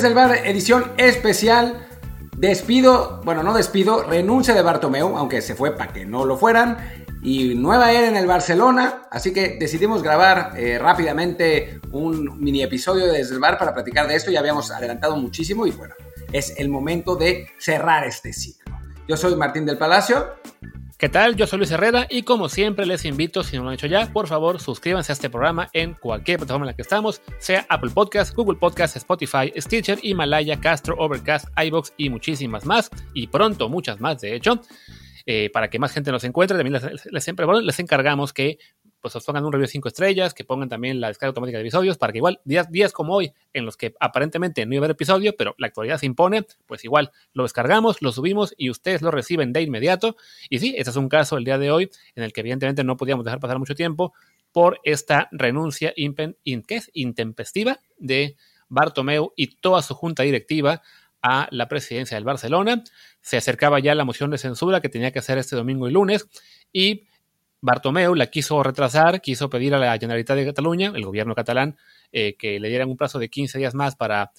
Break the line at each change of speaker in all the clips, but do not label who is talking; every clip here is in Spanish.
Desde el bar, edición especial. Despido, bueno, no despido, renuncia de Bartomeu, aunque se fue para que no lo fueran. Y nueva era en el Barcelona, así que decidimos grabar eh, rápidamente un mini episodio desde el bar para platicar de esto. Ya habíamos adelantado muchísimo y bueno, es el momento de cerrar este ciclo. Yo soy Martín del Palacio.
¿Qué tal? Yo soy Luis Herrera y como siempre les invito, si no lo han hecho ya, por favor suscríbanse a este programa en cualquier plataforma en la que estamos, sea Apple Podcast, Google Podcast, Spotify, Stitcher, Himalaya, Castro, Overcast, iBox y muchísimas más, y pronto muchas más de hecho. Eh, para que más gente nos encuentre, también les, les, les encargamos que pues os pongan un review de 5 estrellas, que pongan también la descarga automática de episodios, para que igual días, días como hoy, en los que aparentemente no iba a haber episodio, pero la actualidad se impone, pues igual lo descargamos, lo subimos y ustedes lo reciben de inmediato. Y sí, este es un caso el día de hoy en el que evidentemente no podíamos dejar pasar mucho tiempo por esta renuncia intempestiva de Bartomeu y toda su junta directiva a la presidencia del Barcelona. Se acercaba ya la moción de censura que tenía que hacer este domingo y lunes y Bartomeu la quiso retrasar, quiso pedir a la Generalitat de Cataluña, el gobierno catalán, eh, que le dieran un plazo de 15 días más para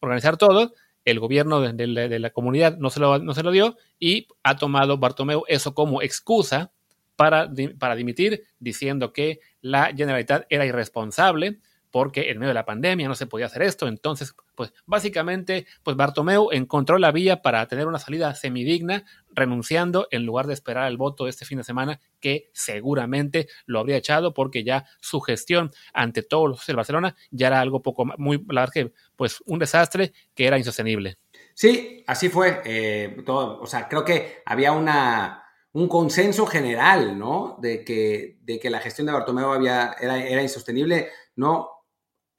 organizar todo. El gobierno de, de, la comunidad no se, lo, no se, lo, dio y ha tomado Bartomeu eso como excusa para, para dimitir, diciendo que la Generalitat era irresponsable porque en medio de la pandemia no se podía hacer esto. Entonces, pues básicamente, pues Bartomeu encontró la vía para tener una salida semidigna, renunciando en lugar de esperar el voto este fin de semana, que seguramente lo habría echado porque ya su gestión ante todos los de Barcelona ya era algo poco muy, la verdad que, pues un desastre que era insostenible.
Sí, así fue. Eh, o sea, creo que había una un consenso general, ¿no? De que, de que la gestión de Bartomeu había, era insostenible. No,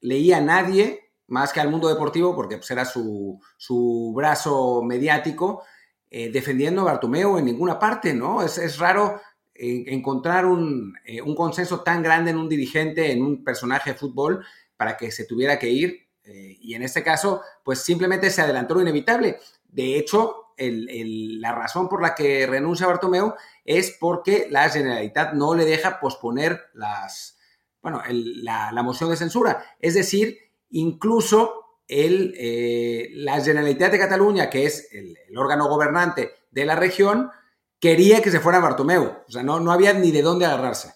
leía a nadie más que al mundo deportivo, porque pues, era su, su, brazo mediático, eh, defendiendo a Bartomeu en ninguna parte, ¿no? Es, es raro eh, encontrar un, eh, un, consenso tan grande en un dirigente, en un personaje de fútbol, para que se tuviera que ir. Y en este caso, pues simplemente se adelantó lo inevitable. De hecho, la razón por la que renuncia Bartomeu es porque la Generalitat no le deja posponer las, bueno, el, la, la, moción de censura. Es decir, incluso el, eh, la Generalitat de Cataluña, que es el, órgano gobernante de la región, quería que se fuera Bartomeu. O sea, no, no había ni de dónde agarrarse.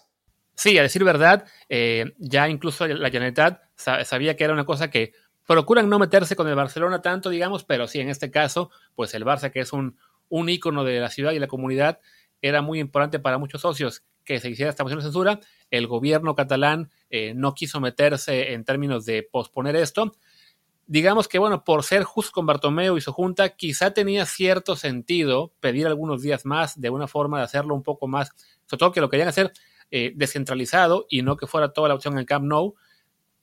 Sí, a decir verdad, eh, ya incluso la Generalitat sabía que era una cosa que procuran no meterse con el Barcelona tanto, digamos, pero sí, en este caso, pues el Barça, que es un, un ícono de la ciudad y la comunidad, era muy importante para muchos socios que se hiciera esta moción de censura. El gobierno catalán eh, no quiso meterse en términos de posponer esto. Digamos que, bueno, por ser justo con Bartomeu y su junta, quizá tenía cierto sentido pedir algunos días más de una forma de hacerlo un poco más, sobre todo que lo querían hacer eh, descentralizado y no que fuera toda la opción en Camp Nou.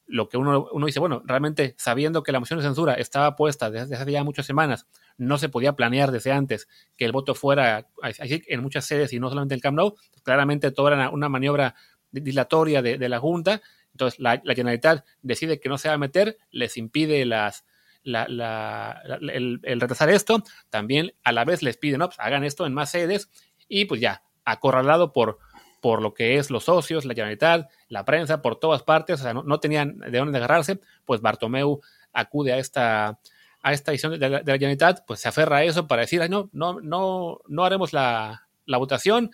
Lo que uno, uno dice, bueno, realmente sabiendo que la moción de censura estaba puesta desde hace ya muchas semanas, no se podía planear desde antes que el voto fuera así en muchas sedes y no solamente el Camp Nou, claramente todo era una maniobra dilatoria de, de, la Junta, entonces la, la, Generalitat decide que no se va a meter, les impide las, la, la, el, el, retrasar esto, también a la vez les piden, no, pues hagan esto en más sedes y pues ya, acorralado por, por lo que es los socios, la Generalitat, la prensa, por todas partes, o sea, no, no tenían de dónde agarrarse, pues Bartomeu acude a esta a esta edición de la, de la Generalitat, pues se aferra a eso para decir, Ay, no, no, no, no haremos la, la, votación,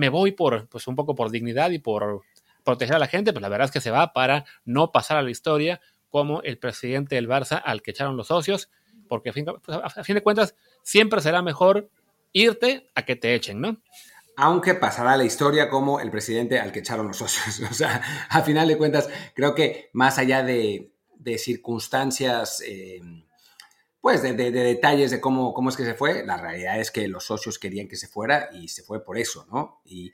me voy por, pues un poco por dignidad y por proteger a la gente, pues la verdad es que se va para no pasar a la historia como el presidente del Barça al que echaron los socios, porque a fin, pues, a de cuentas siempre será mejor irte a que te echen, ¿no?
aunque pasará a la historia como el presidente al que echaron los socios. O sea, a final de cuentas, creo que más allá de, de circunstancias eh, pues de, de, de, detalles de cómo, cómo es que se fue. La realidad es que los socios querían que se fuera y se fue por eso, ¿no? Y,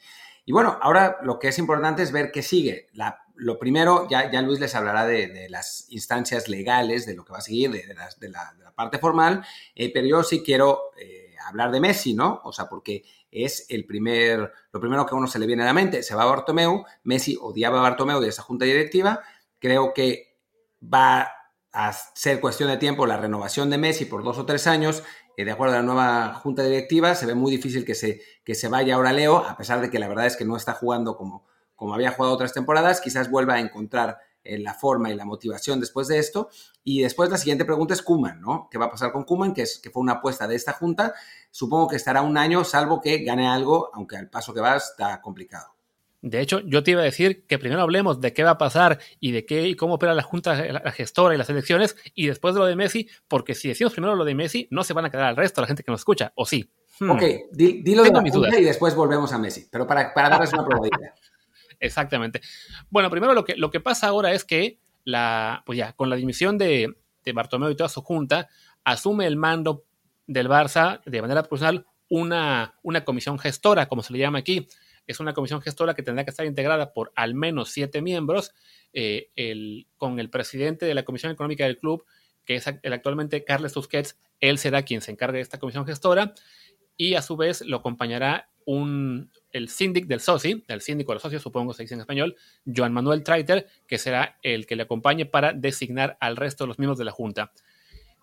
bueno, ahora lo que es importante es ver qué sigue. Lo primero, ya, Luis les hablará de, las instancias legales, de lo que va a seguir, de, la, parte formal, eh, pero yo sí quiero eh, hablar de Messi, ¿no? O sea, porque es el primer, lo primero que a uno se le viene a la mente. Se va a Bartomeu, Messi odiaba a Bartomeu de esa junta directiva, creo que va a ser cuestión de tiempo la renovación de Messi por dos o tres años, eh, de acuerdo a la nueva junta directiva, se ve muy difícil que se, que se vaya ahora Leo, a pesar de que la verdad es que no está jugando como, como había jugado otras temporadas, quizás vuelva a encontrar eh, la forma y la motivación después de esto. Y después la siguiente pregunta es Kuman, ¿no? ¿Qué va a pasar con Kuman? Que, es, que fue una apuesta de esta junta. Supongo que estará un año, salvo que gane algo, aunque al paso que va está complicado.
De hecho, yo te iba a decir que primero hablemos de qué va a pasar y de qué y cómo opera la Junta, la gestora y las elecciones, y después de lo de Messi, porque si decimos primero lo de Messi, no se van a quedar al resto la gente que nos escucha, ¿o sí?
Hmm. Ok, dilo de la Junta y después volvemos a Messi, pero para, para darles una probabilidad.
Exactamente. Bueno, primero lo que, lo que pasa ahora es que la, pues ya, con la dimisión de, de Bartomeu y toda su junta, asume el mando del Barça de manera personal una, una comisión gestora, como se le llama aquí, es una comisión gestora que tendrá que estar integrada por al menos siete miembros, eh, con el presidente de la Comisión Económica del club, que es el actualmente Carles Tusquets, él será quien se encargue de esta comisión gestora, y a su vez lo acompañará un, el síndic del soci, el síndico de los socios, supongo se dice en español, Joan Manuel Traiter, que será el que le acompañe para designar al resto de los miembros de la Junta.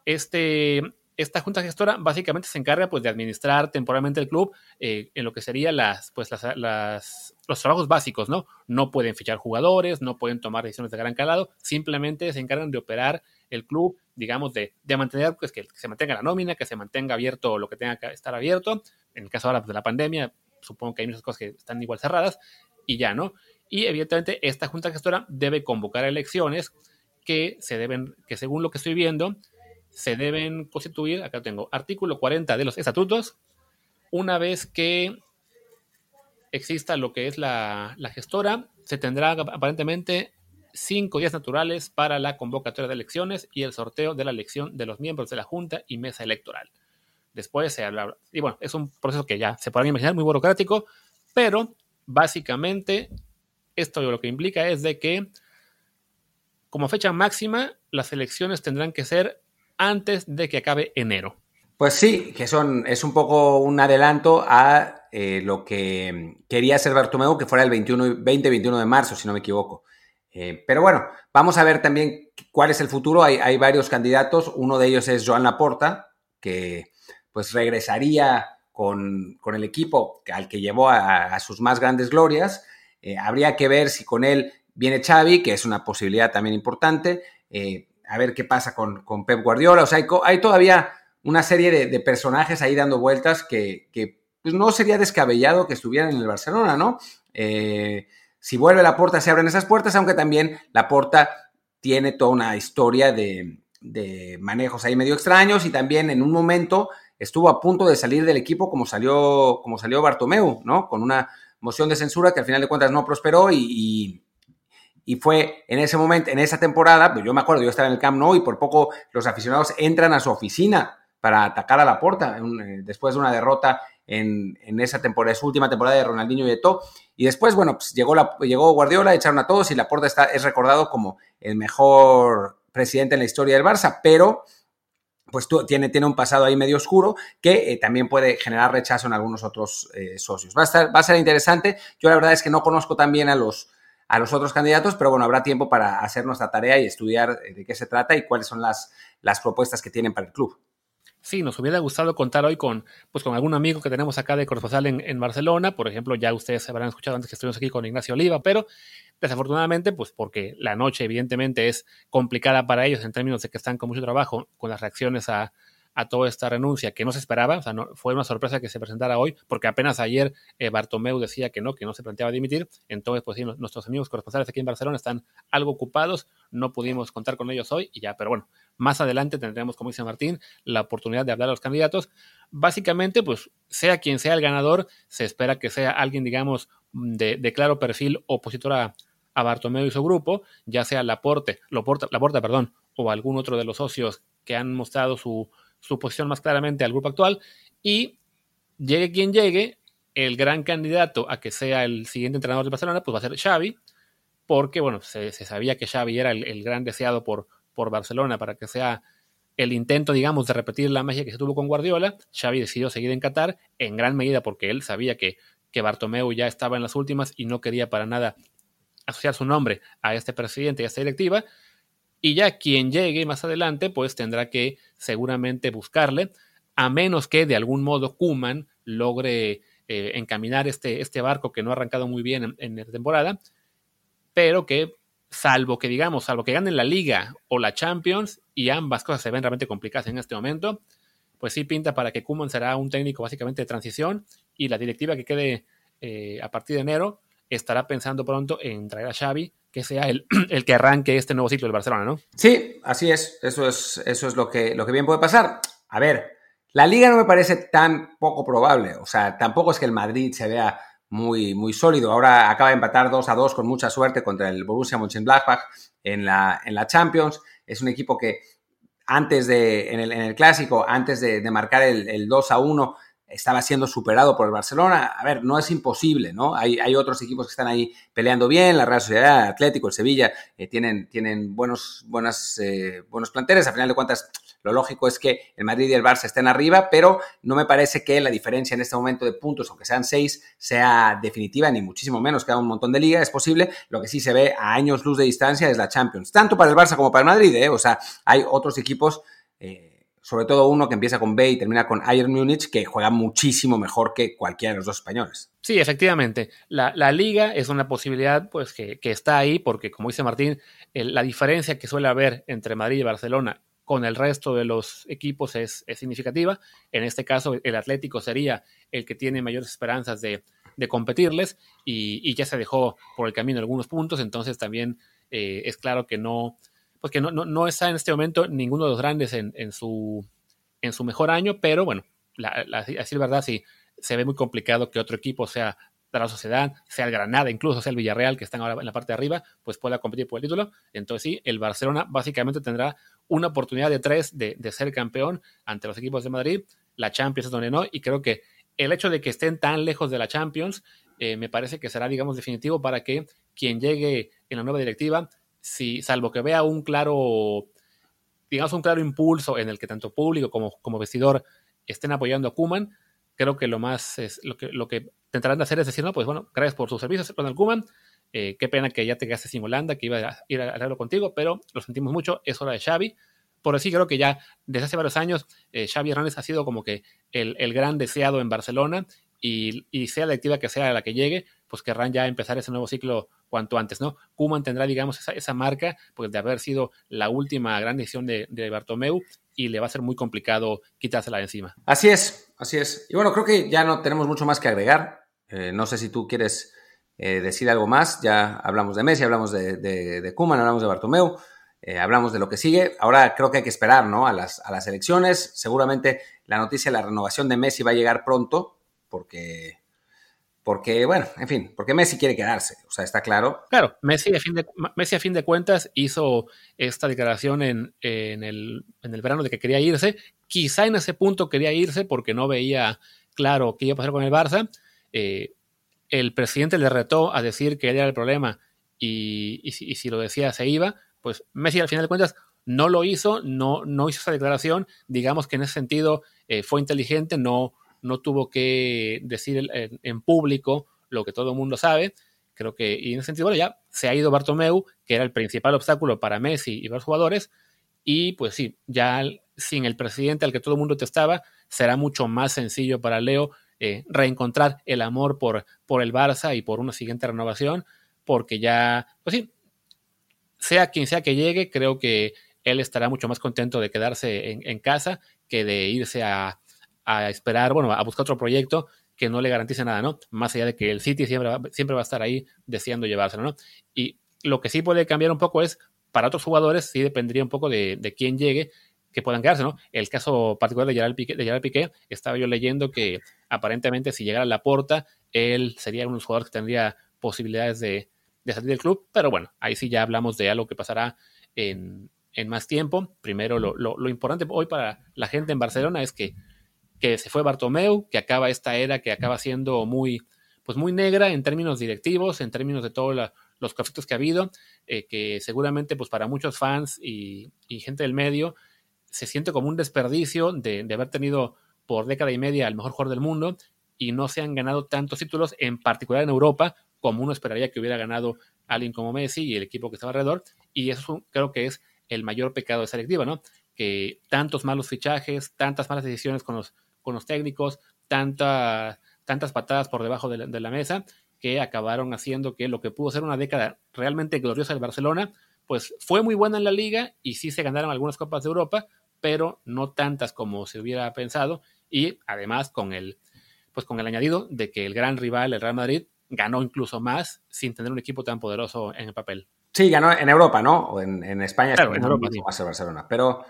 Este, esta junta gestora básicamente se encarga pues, de administrar temporalmente el club eh, en lo que serían las, pues, las, los trabajos básicos, ¿no? No pueden fichar jugadores, no pueden tomar decisiones de gran calado, simplemente se encargan de operar el club, digamos, de, de mantener, pues que se mantenga la nómina, que se mantenga abierto lo que tenga que estar abierto. En el caso ahora pues, de la pandemia, supongo que hay muchas cosas que están igual cerradas y ya, ¿no? Y evidentemente esta junta gestora debe convocar elecciones que se deben, que según lo que estoy viendo, se deben constituir, acá tengo, artículo 40 de los estatutos, una vez que exista lo que es la, gestora, se tendrá aparentemente cinco días naturales para la convocatoria de elecciones y el sorteo de la elección de los miembros de la Junta y mesa electoral. Después se habla, y bueno, es un proceso que ya se podrán imaginar muy burocrático, pero básicamente esto lo que implica es de que como fecha máxima las elecciones tendrán que ser antes de que acabe enero.
Pues sí, que son, es un poco un adelanto a eh, lo que quería hacer Bartomeu, que fuera el 20-21 de marzo, si no me equivoco. Eh, pero bueno, vamos a ver también cuál es el futuro. Hay, varios candidatos. Uno de ellos es Joan Laporta, que pues regresaría con, el equipo al que llevó a, sus más grandes glorias. Eh, habría que ver si con él viene Xavi, que es una posibilidad también importante a ver qué pasa con, Pep Guardiola. O sea, hay, todavía una serie de, personajes ahí dando vueltas que, pues no sería descabellado que estuvieran en el Barcelona, ¿no? Eh, si vuelve la puerta, se abren esas puertas, aunque también la puerta tiene toda una historia de, manejos ahí medio extraños y también en un momento estuvo a punto de salir del equipo como salió, como salió Bartomeu, ¿no? Con una moción de censura que al final de cuentas no prosperó y fue en ese momento, en esa temporada, pues yo me acuerdo, yo estaba en el Camp Nou y por poco los aficionados entran a su oficina para atacar a la puerta eh, después de una derrota en, esa temporada, su última temporada de Ronaldinho y Eto'o. Y después, bueno, pues llegó, la, llegó Guardiola, echaron a todos y la puerta está, es recordado como el mejor presidente en la historia del Barça, pero pues tiene, tiene un pasado ahí medio oscuro que eh, también puede generar rechazo en algunos otros eh, socios. Va a, estar, va a ser interesante. Yo la verdad es que no conozco tan bien a los, a los otros candidatos, pero bueno, habrá tiempo para hacer nuestra tarea y estudiar eh, de qué se trata y cuáles son las, las propuestas que tienen para el club.
Sí, nos hubiera gustado contar hoy con, pues, con algún amigo que tenemos acá de corresponsal en, en, Barcelona. Por ejemplo, ya ustedes habrán escuchado antes que estuvimos aquí con Ignacio Oliva, pero desafortunadamente, pues porque la noche evidentemente es complicada para ellos en términos de que están con mucho trabajo, con las reacciones a, a toda esta renuncia que no se esperaba, o sea, no, fue una sorpresa que se presentara hoy, porque apenas ayer eh, Bartomeu decía que no, que no se planteaba dimitir, entonces pues sí, nuestros amigos corresponsales aquí en Barcelona están algo ocupados, no pudimos contar con ellos hoy y ya, pero bueno, más adelante tendremos, como dice Martín, la oportunidad de hablar a los candidatos. Básicamente, pues sea quien sea el ganador, se espera que sea alguien, digamos, de, claro perfil opositor a, a Bartomeu y su grupo, ya sea Laporte, Laporta, Laporta, perdón, o algún otro de los socios que han mostrado su, su posición más claramente al grupo actual y llegue quien llegue, el gran candidato a que sea el siguiente entrenador de Barcelona, pues va a ser Xavi, porque bueno, se, sabía que Xavi era el, gran deseado por, por Barcelona para que sea el intento, digamos, de repetir la magia que se tuvo con Guardiola. Xavi decidió seguir en Qatar, en gran medida porque él sabía que, que Bartomeu ya estaba en las últimas y no quería para nada asociar su nombre a este presidente y a esta directiva. Y ya quien llegue más adelante, pues tendrá que seguramente buscarle, a menos que de algún modo Kuman logre eh, encaminar este, este barco que no ha arrancado muy bien en, la temporada, pero que salvo que digamos, salvo que ganen la liga o la Champions, y ambas cosas se ven realmente complicadas en este momento, pues sí pinta para que Kuman será un técnico básicamente de transición y la directiva que quede eh, a partir de enero estará pensando pronto en traer a Xavi, que sea el, el, que arranque este nuevo ciclo del Barcelona, ¿no?
Sí, así es. Eso es, eso es lo, que, lo que bien puede pasar. A ver, la liga no me parece tan poco probable. O sea, tampoco es que el Madrid se vea muy, muy sólido. Ahora acaba de empatar 2 a 2 con mucha suerte contra el Borussia Mönchengladbach en la, en la Champions. Es un equipo que antes de, en el, en el clásico, antes de, de marcar el, el, 2 a 1, estaba siendo superado por el Barcelona. A ver, no es imposible, ¿no? Hay, hay otros equipos que están ahí peleando bien, la Real Sociedad, el Atlético, el Sevilla, eh, tienen, tienen buenos, buenas, eh, buenos planteles. A final de cuentas, lo lógico es que el Madrid y el Barça estén arriba, pero no me parece que la diferencia en este momento de puntos, aunque sean seis, sea definitiva, ni muchísimo menos. Queda un montón de liga, es posible. Lo que sí se ve a años luz de distancia es la Champions, tanto para el Barça como para el Madrid, ¿eh? O sea, hay otros equipos. Eh, sobre todo uno que empieza con B y termina con Bayern Múnich, que juega muchísimo mejor que cualquiera de los dos españoles.
Sí, efectivamente. La, la liga es una posibilidad pues, que, que, está ahí, porque como dice Martín, la diferencia que suele haber entre Madrid y Barcelona con el resto de los equipos es, es, significativa. En este caso, el Atlético sería el que tiene mayores esperanzas de, de competirles y, y, ya se dejó por el camino algunos puntos, entonces también eh, es claro que no, pues que no, no, no, está en este momento ninguno de los grandes en, en, su, en su mejor año, pero bueno, la, la, así es verdad, sí, se ve muy complicado que otro equipo sea de la Sociedad, sea el Granada, incluso sea el Villarreal, que están ahora en la parte de arriba, pues pueda competir por el título. Entonces sí, el Barcelona básicamente tendrá una oportunidad de tres de, de ser campeón ante los equipos de Madrid, la Champions es donde no, y creo que el hecho de que estén tan lejos de la Champions eh, me parece que será, digamos, definitivo para que quien llegue en la nueva directiva si, salvo que vea un claro, digamos, un claro impulso en el que tanto público como, como vestidor estén apoyando a Kuman, creo que lo más es lo que, lo que intentarán de hacer es decir, no, pues bueno, gracias por sus servicios, Ronald Kuman. Eh, qué pena que ya te gastes sin Holanda, que iba a ir a hablarlo contigo, pero lo sentimos mucho, es hora de Xavi. Por así creo que ya desde hace varios años eh, Xavi Hernández ha sido como que el, el gran deseado en Barcelona y, y, sea la activa que sea la que llegue, pues querrán ya empezar ese nuevo ciclo cuanto antes, ¿no? Kuman tendrá, digamos, esa, marca, pues de haber sido la última gran decisión de, de Bartomeu y le va a ser muy complicado quitársela de encima.
Así es, así es. Y bueno, creo que ya no tenemos mucho más que agregar. Eh, no sé si tú quieres eh, decir algo más. Ya hablamos de Messi, hablamos de, de, de Kuman, hablamos de Bartomeu. Eh, hablamos de lo que sigue. Ahora creo que hay que esperar ¿no? a, las, a las elecciones. Seguramente la noticia de la renovación de Messi va a llegar pronto, porque porque, bueno, en fin, porque Messi quiere quedarse, o sea, está claro.
Claro, Messi a fin de, cuentas hizo esta declaración en, el, verano de que quería irse. Quizá en ese punto quería irse porque no veía claro qué iba a pasar con el Barça. Eh, el presidente le retó a decir que él era el problema y, y, si, lo decía se iba, pues Messi al final de cuentas no lo hizo, no, no hizo esa declaración. Digamos que en ese sentido eh, fue inteligente, no no tuvo que decir en, público lo que todo el mundo sabe. Creo que, y en ese sentido, bueno, ya se ha ido Bartomeu, que era el principal obstáculo para Messi y los jugadores, y pues sí, ya sin el presidente al que todo el mundo testaba, será mucho más sencillo para Leo eh, reencontrar el amor por, por el Barça y por una siguiente renovación, porque ya, pues sí, sea quien sea que llegue, creo que él estará mucho más contento de quedarse en, en casa que de irse a, a esperar, bueno, a buscar otro proyecto que no le garantice nada, ¿no? Más allá de que el City siempre va, siempre va a estar ahí deseando llevárselo, ¿no? Y lo que sí puede cambiar un poco es, para otros jugadores, sí dependería un poco de, de quién llegue, que puedan quedarse, ¿no? El caso particular de Gerard Piqué, de Gerard Piqué, estaba yo leyendo que aparentemente si llegara a la porta, él sería uno de jugadores que tendría posibilidades de, de salir del club, pero bueno, ahí sí ya hablamos de algo que pasará en, en más tiempo. Primero, lo, lo importante hoy para la gente en Barcelona es que que se fue Bartomeu, que acaba esta era que acaba siendo muy, pues muy negra en términos directivos, en términos de todos los conflictos que ha habido, eh, que seguramente pues para muchos fans y, gente del medio se siente como un desperdicio de, de, haber tenido por década y media al mejor jugador del mundo y no se han ganado tantos títulos, en particular en Europa, como uno esperaría que hubiera ganado alguien como Messi y el equipo que estaba alrededor, y eso creo que es el mayor pecado de esa directiva, ¿no? Que tantos malos fichajes, tantas malas decisiones con los con los técnicos, tanta, tantas patadas por debajo de la, de la, mesa, que acabaron haciendo que lo que pudo ser una década realmente gloriosa del Barcelona, pues fue muy buena en la liga y sí se ganaron algunas copas de Europa, pero no tantas como se hubiera pensado y además con el pues con el añadido de que el gran rival, el Real Madrid, ganó incluso más sin tener un equipo tan poderoso en el papel.
Sí, ganó en Europa, ¿no? O en, España claro, en Europa, más el Barcelona. Pero,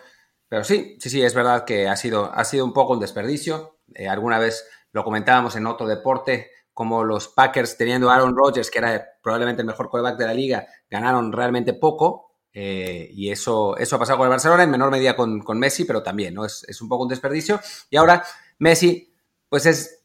pero sí, sí, sí, es verdad que ha sido, ha sido un poco un desperdicio. Eh, alguna vez lo comentábamos en otro deporte, como los Packers teniendo a Aaron Rodgers, que era probablemente el mejor quarterback de la liga, ganaron realmente poco. Eh, y eso, eso ha pasado con el Barcelona, en menor medida con, con Messi, pero también, ¿no? Es, es, un poco un desperdicio. Y ahora Messi, pues es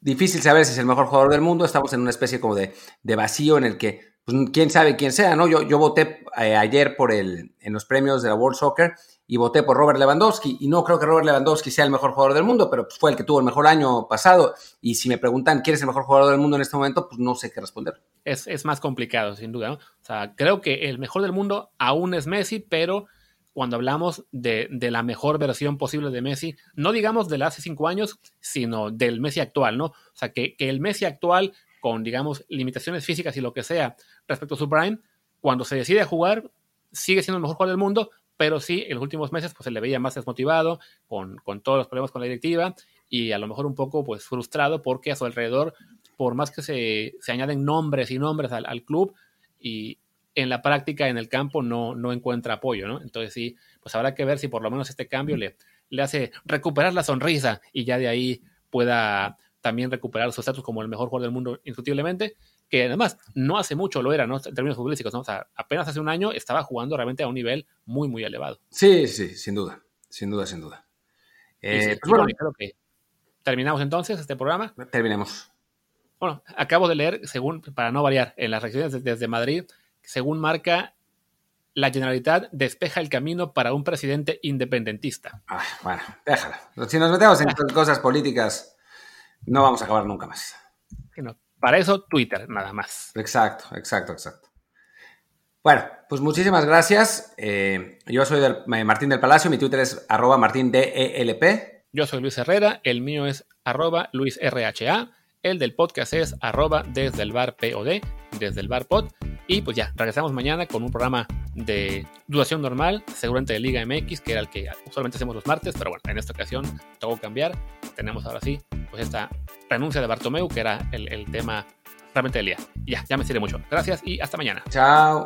difícil saber si es el mejor jugador del mundo. Estamos en una especie como de, de vacío en el que, pues, quién sabe quién sea, ¿no? Yo, yo voté eh, ayer por el, en los premios de la World Soccer y voté por Robert Lewandowski. Y no creo que Robert Lewandowski sea el mejor jugador del mundo, pero pues, fue el que tuvo el mejor año pasado. Y si me preguntan quién es el mejor jugador del mundo en este momento, pues no sé qué responder.
Es, es más complicado, sin duda. ¿no? O sea, creo que el mejor del mundo aún es Messi, pero cuando hablamos de, de, la mejor versión posible de Messi, no digamos de hace cinco años, sino del Messi actual, ¿no? O sea, que, que el Messi actual, con, digamos, limitaciones físicas y lo que sea respecto a su prime, cuando se decide a jugar, sigue siendo el mejor jugador del mundo, pero sí, en los últimos meses pues se le veía más desmotivado, con, con, todos los problemas con la directiva y a lo mejor un poco pues frustrado porque a su alrededor, por más que se, se añaden nombres y nombres al, al, club y en la práctica, en el campo, no, no encuentra apoyo, ¿no? Entonces sí, pues habrá que ver si por lo menos este cambio le, le hace recuperar la sonrisa y ya de ahí pueda también recuperar su estatus como el mejor jugador del mundo indiscutiblemente que además no hace mucho lo era, ¿no? En términos futbolísticos, ¿no? O sea, apenas hace un año estaba jugando realmente a un nivel muy, muy elevado.
Sí, sí, sin duda, sin duda, sin duda.
Eh, pues bueno, creo que terminamos entonces este programa.
Terminemos.
Bueno, acabo de leer, según, para no variar, en las reacciones desde Madrid, según marca, la Generalitat despeja el camino para un presidente independentista.
Ah, bueno, déjalo. Si nos metemos en cosas políticas, no vamos a acabar nunca más.
no. Para eso, Twitter, nada más.
Exacto, exacto, exacto. Bueno, pues muchísimas gracias. Eh, yo soy Martín del Palacio, mi Twitter es arroba martindelp.
Yo soy Luis Herrera, el mío es arroba luisrha, el del podcast es arroba desde el bar POD, desde el bar pod. Y pues ya, regresamos mañana con un programa de duración normal, seguramente de Liga MX, que era el que usualmente hacemos los martes, pero bueno, en esta ocasión tengo que cambiar. Tenemos ahora sí, pues esta renuncia de Bartomeu, que era el, el tema realmente del día. Ya, ya me sirve mucho. Gracias y hasta mañana.
Chao.